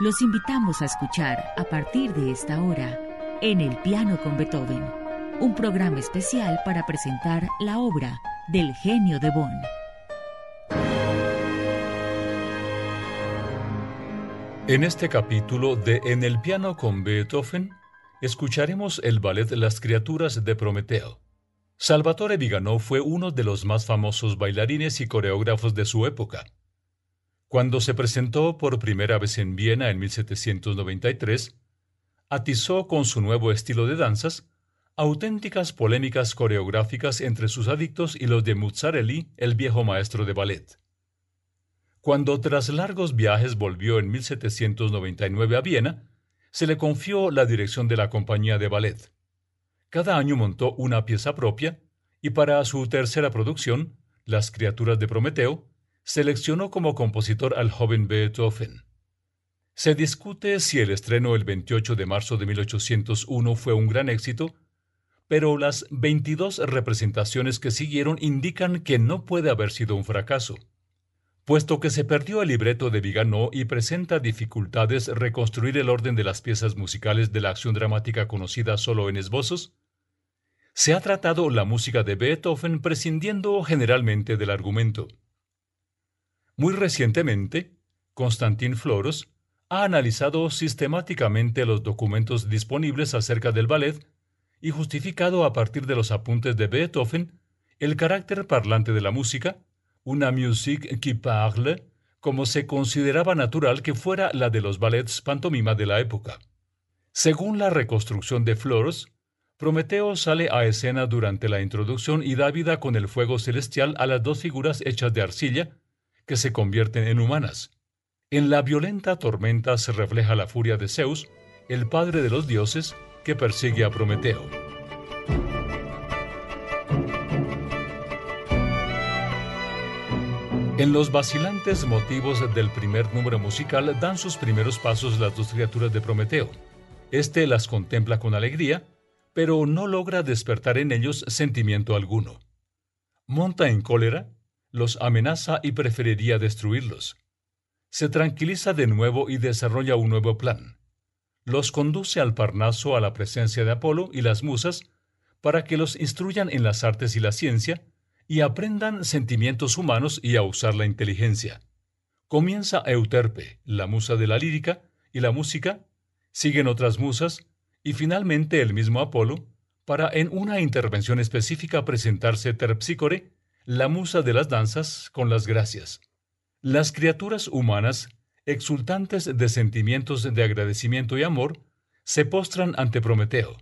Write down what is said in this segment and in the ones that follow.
Los invitamos a escuchar a partir de esta hora En el piano con Beethoven, un programa especial para presentar la obra del genio de Bonn. En este capítulo de En el piano con Beethoven, escucharemos el ballet Las criaturas de Prometeo. Salvatore Vigano fue uno de los más famosos bailarines y coreógrafos de su época. Cuando se presentó por primera vez en Viena en 1793, atizó con su nuevo estilo de danzas auténticas polémicas coreográficas entre sus adictos y los de Muzzarelli, el viejo maestro de ballet. Cuando tras largos viajes volvió en 1799 a Viena, se le confió la dirección de la compañía de ballet. Cada año montó una pieza propia y para su tercera producción, Las criaturas de Prometeo, seleccionó como compositor al joven Beethoven. Se discute si el estreno el 28 de marzo de 1801 fue un gran éxito, pero las 22 representaciones que siguieron indican que no puede haber sido un fracaso. Puesto que se perdió el libreto de Viganó y presenta dificultades reconstruir el orden de las piezas musicales de la acción dramática conocida solo en esbozos, se ha tratado la música de Beethoven prescindiendo generalmente del argumento. Muy recientemente, Constantin Floros ha analizado sistemáticamente los documentos disponibles acerca del ballet y justificado a partir de los apuntes de Beethoven el carácter parlante de la música, una musique qui parle, como se consideraba natural que fuera la de los ballets pantomima de la época. Según la reconstrucción de Flores, Prometeo sale a escena durante la introducción y da vida con el fuego celestial a las dos figuras hechas de arcilla, que se convierten en humanas. En la violenta tormenta se refleja la furia de Zeus, el padre de los dioses, que persigue a Prometeo. En los vacilantes motivos del primer número musical dan sus primeros pasos las dos criaturas de Prometeo. Este las contempla con alegría, pero no logra despertar en ellos sentimiento alguno. Monta en cólera, los amenaza y preferiría destruirlos. Se tranquiliza de nuevo y desarrolla un nuevo plan. Los conduce al Parnaso a la presencia de Apolo y las musas para que los instruyan en las artes y la ciencia, y aprendan sentimientos humanos y a usar la inteligencia. Comienza Euterpe, la musa de la lírica y la música, siguen otras musas, y finalmente el mismo Apolo, para en una intervención específica presentarse Terpsícore, la musa de las danzas, con las gracias. Las criaturas humanas, exultantes de sentimientos de agradecimiento y amor, se postran ante Prometeo.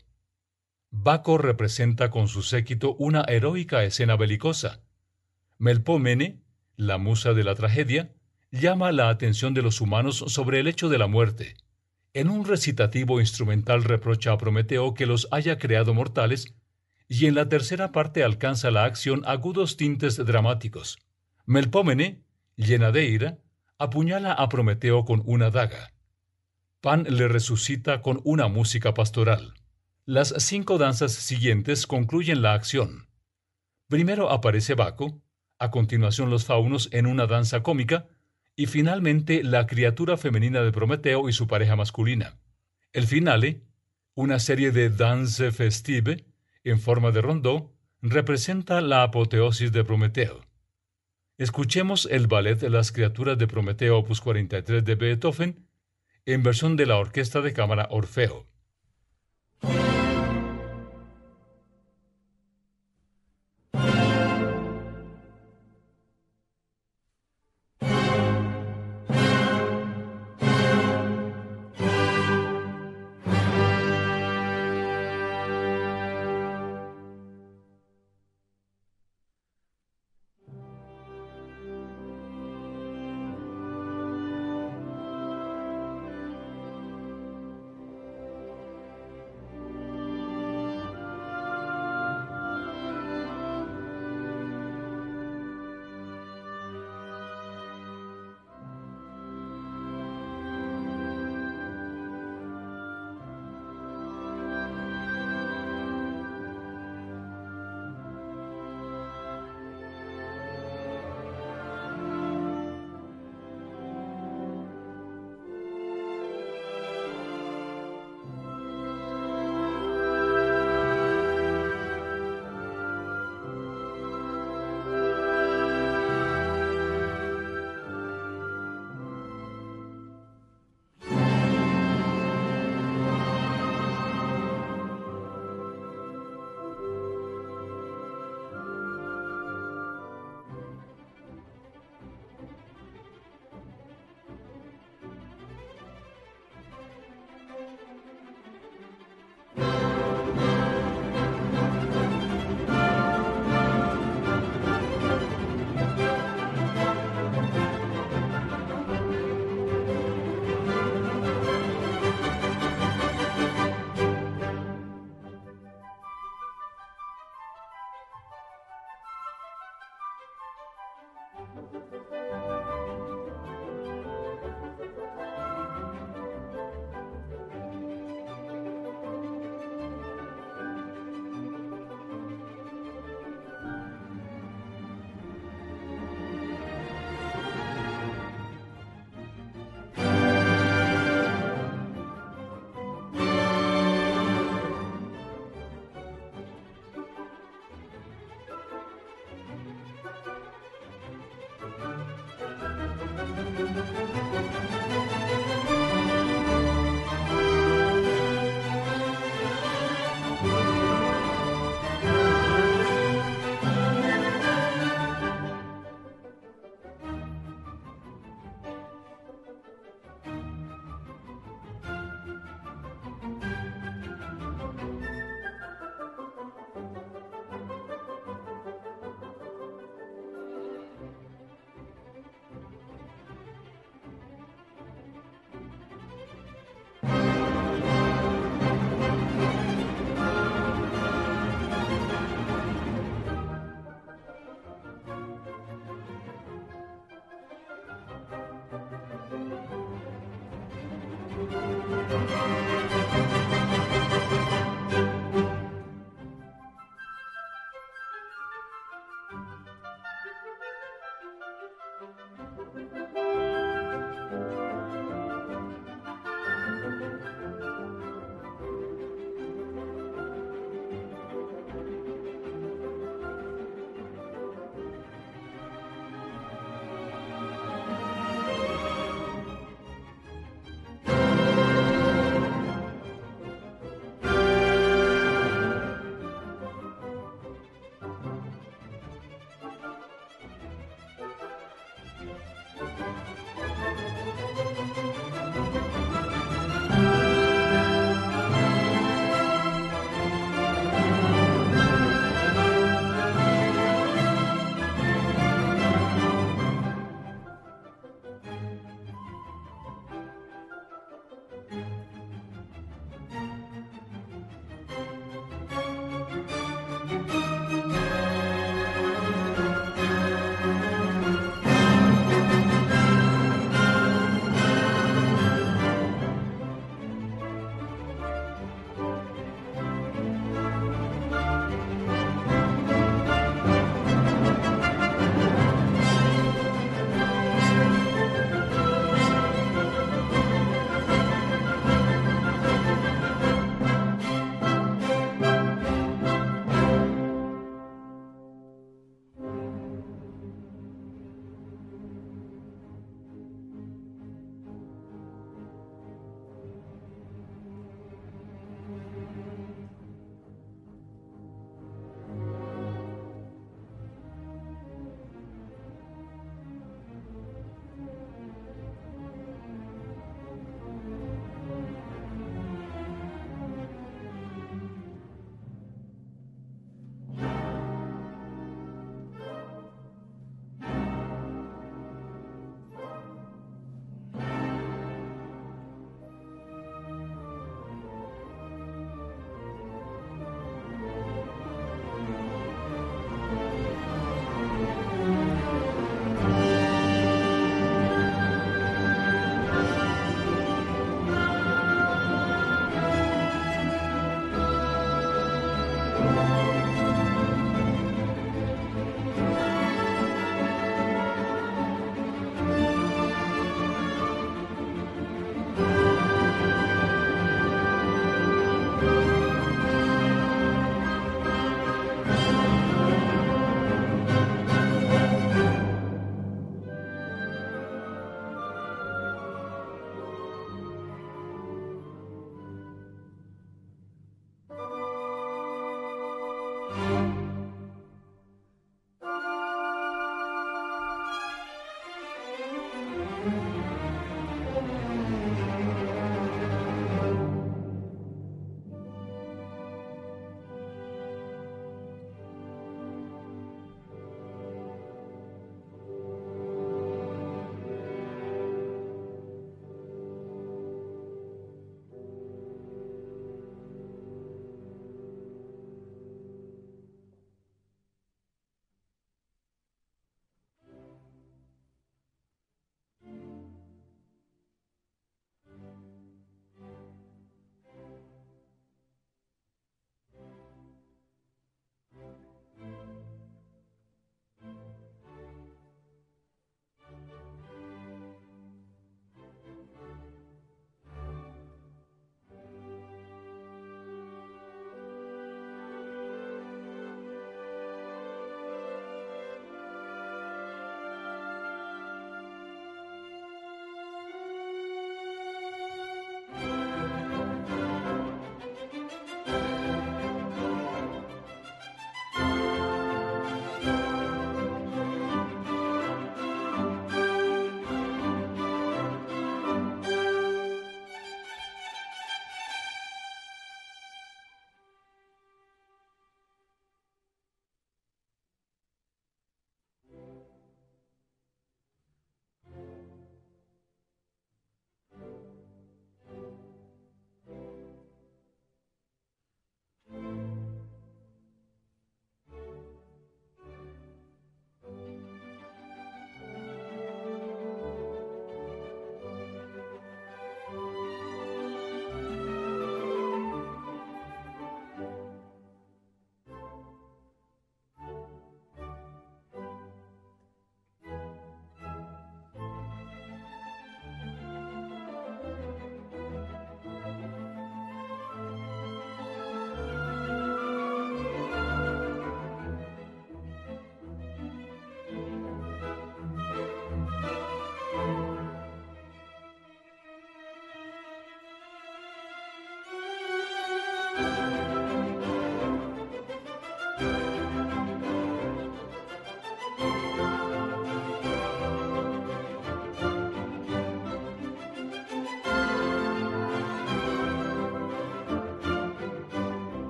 Baco representa con su séquito una heroica escena belicosa. Melpomene, la musa de la tragedia, llama la atención de los humanos sobre el hecho de la muerte. En un recitativo instrumental reprocha a Prometeo que los haya creado mortales, y en la tercera parte alcanza la acción agudos tintes dramáticos. Melpomene, llena de ira, apuñala a Prometeo con una daga. Pan le resucita con una música pastoral. Las cinco danzas siguientes concluyen la acción. Primero aparece Baco, a continuación los faunos en una danza cómica, y finalmente la criatura femenina de Prometeo y su pareja masculina. El finale, una serie de danse festive, en forma de rondó, representa la apoteosis de Prometeo. Escuchemos el ballet de las criaturas de Prometeo opus 43 de Beethoven en versión de la Orquesta de Cámara Orfeo.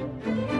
Música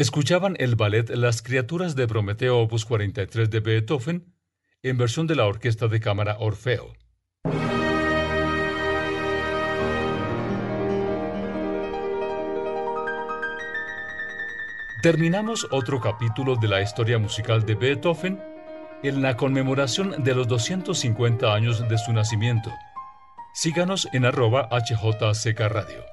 Escuchaban el ballet Las criaturas de Prometeo opus 43 de Beethoven en versión de la Orquesta de Cámara Orfeo. Terminamos otro capítulo de la historia musical de Beethoven en la conmemoración de los 250 años de su nacimiento. Síganos en arroba HJCK Radio.